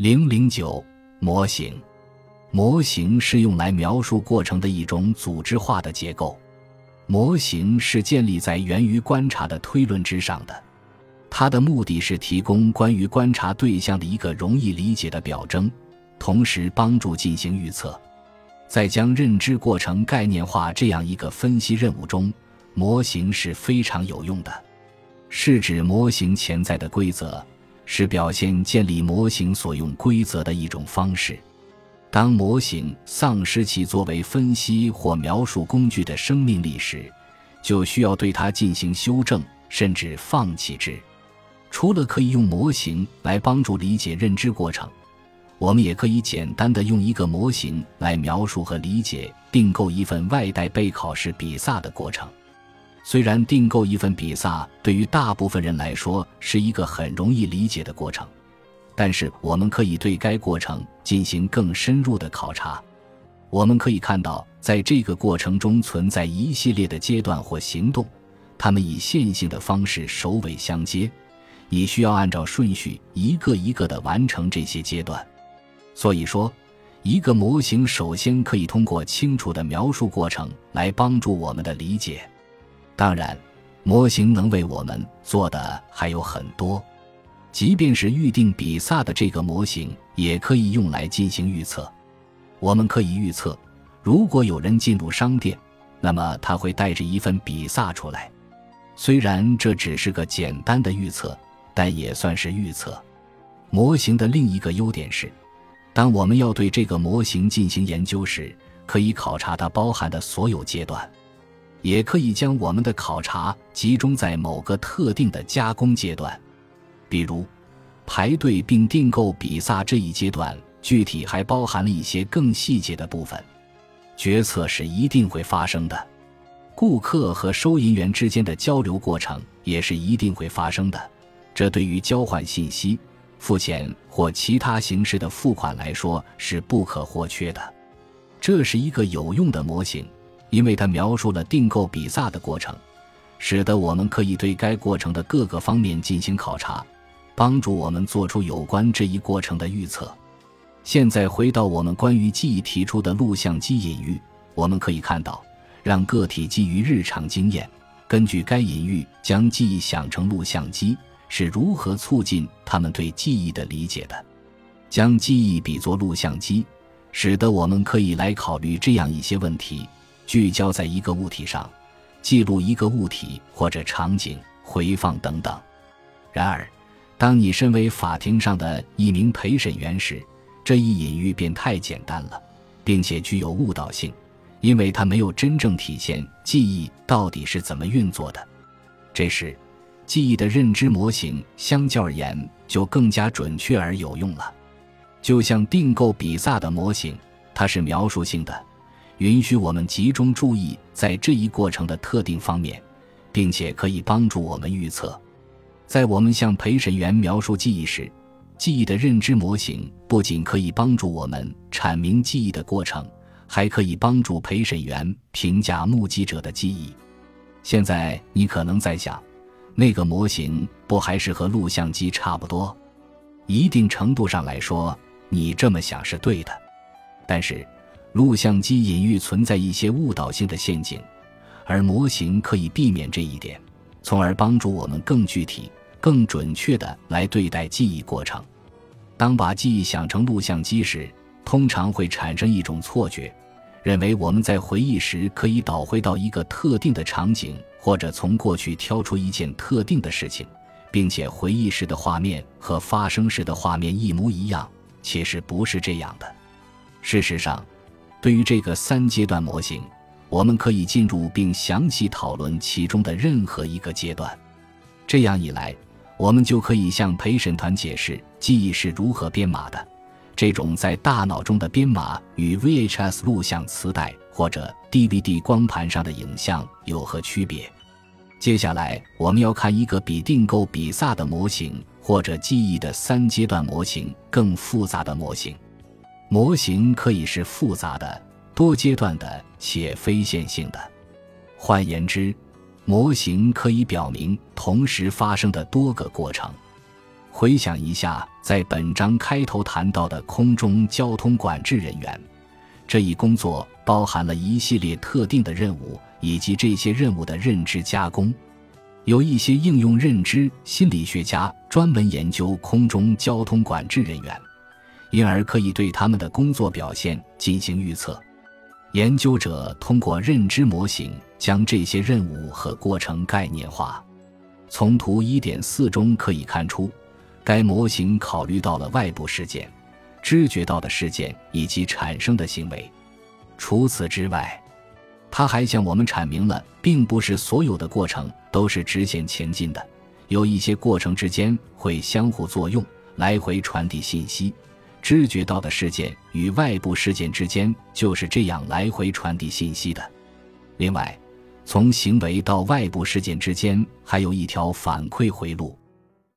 零零九模型，模型是用来描述过程的一种组织化的结构。模型是建立在源于观察的推论之上的，它的目的是提供关于观察对象的一个容易理解的表征，同时帮助进行预测。在将认知过程概念化这样一个分析任务中，模型是非常有用的。是指模型潜在的规则。是表现建立模型所用规则的一种方式。当模型丧失其作为分析或描述工具的生命力时，就需要对它进行修正，甚至放弃之。除了可以用模型来帮助理解认知过程，我们也可以简单的用一个模型来描述和理解订购一份外带备考试比萨的过程。虽然订购一份比萨对于大部分人来说是一个很容易理解的过程，但是我们可以对该过程进行更深入的考察。我们可以看到，在这个过程中存在一系列的阶段或行动，它们以线性的方式首尾相接，你需要按照顺序一个一个的完成这些阶段。所以说，一个模型首先可以通过清楚的描述过程来帮助我们的理解。当然，模型能为我们做的还有很多。即便是预定比萨的这个模型，也可以用来进行预测。我们可以预测，如果有人进入商店，那么他会带着一份比萨出来。虽然这只是个简单的预测，但也算是预测。模型的另一个优点是，当我们要对这个模型进行研究时，可以考察它包含的所有阶段。也可以将我们的考察集中在某个特定的加工阶段，比如排队并订购比萨这一阶段，具体还包含了一些更细节的部分。决策是一定会发生的，顾客和收银员之间的交流过程也是一定会发生的。这对于交换信息、付钱或其他形式的付款来说是不可或缺的。这是一个有用的模型。因为它描述了订购比萨的过程，使得我们可以对该过程的各个方面进行考察，帮助我们做出有关这一过程的预测。现在回到我们关于记忆提出的录像机隐喻，我们可以看到，让个体基于日常经验，根据该隐喻将记忆想成录像机，是如何促进他们对记忆的理解的。将记忆比作录像机，使得我们可以来考虑这样一些问题。聚焦在一个物体上，记录一个物体或者场景，回放等等。然而，当你身为法庭上的一名陪审员时，这一隐喻便太简单了，并且具有误导性，因为它没有真正体现记忆到底是怎么运作的。这时，记忆的认知模型相较而言就更加准确而有用了。就像订购比萨的模型，它是描述性的。允许我们集中注意在这一过程的特定方面，并且可以帮助我们预测。在我们向陪审员描述记忆时，记忆的认知模型不仅可以帮助我们阐明记忆的过程，还可以帮助陪审员评价目击者的记忆。现在你可能在想，那个模型不还是和录像机差不多？一定程度上来说，你这么想是对的，但是。录像机隐喻存在一些误导性的陷阱，而模型可以避免这一点，从而帮助我们更具体、更准确地来对待记忆过程。当把记忆想成录像机时，通常会产生一种错觉，认为我们在回忆时可以倒回到一个特定的场景，或者从过去挑出一件特定的事情，并且回忆时的画面和发生时的画面一模一样。其实不是这样的。事实上，对于这个三阶段模型，我们可以进入并详细讨论其中的任何一个阶段。这样一来，我们就可以向陪审团解释记忆是如何编码的。这种在大脑中的编码与 VHS 录像磁带或者 DVD 光盘上的影像有何区别？接下来，我们要看一个比订购比萨的模型或者记忆的三阶段模型更复杂的模型。模型可以是复杂的、多阶段的且非线性的。换言之，模型可以表明同时发生的多个过程。回想一下，在本章开头谈到的空中交通管制人员，这一工作包含了一系列特定的任务以及这些任务的认知加工。有一些应用认知心理学家专门研究空中交通管制人员，因而可以对他们的工作表现进行预测。研究者通过认知模型将这些任务和过程概念化。从图一点四中可以看出。该模型考虑到了外部事件、知觉到的事件以及产生的行为。除此之外，它还向我们阐明了，并不是所有的过程都是直线前进的，有一些过程之间会相互作用，来回传递信息。知觉到的事件与外部事件之间就是这样来回传递信息的。另外，从行为到外部事件之间还有一条反馈回路。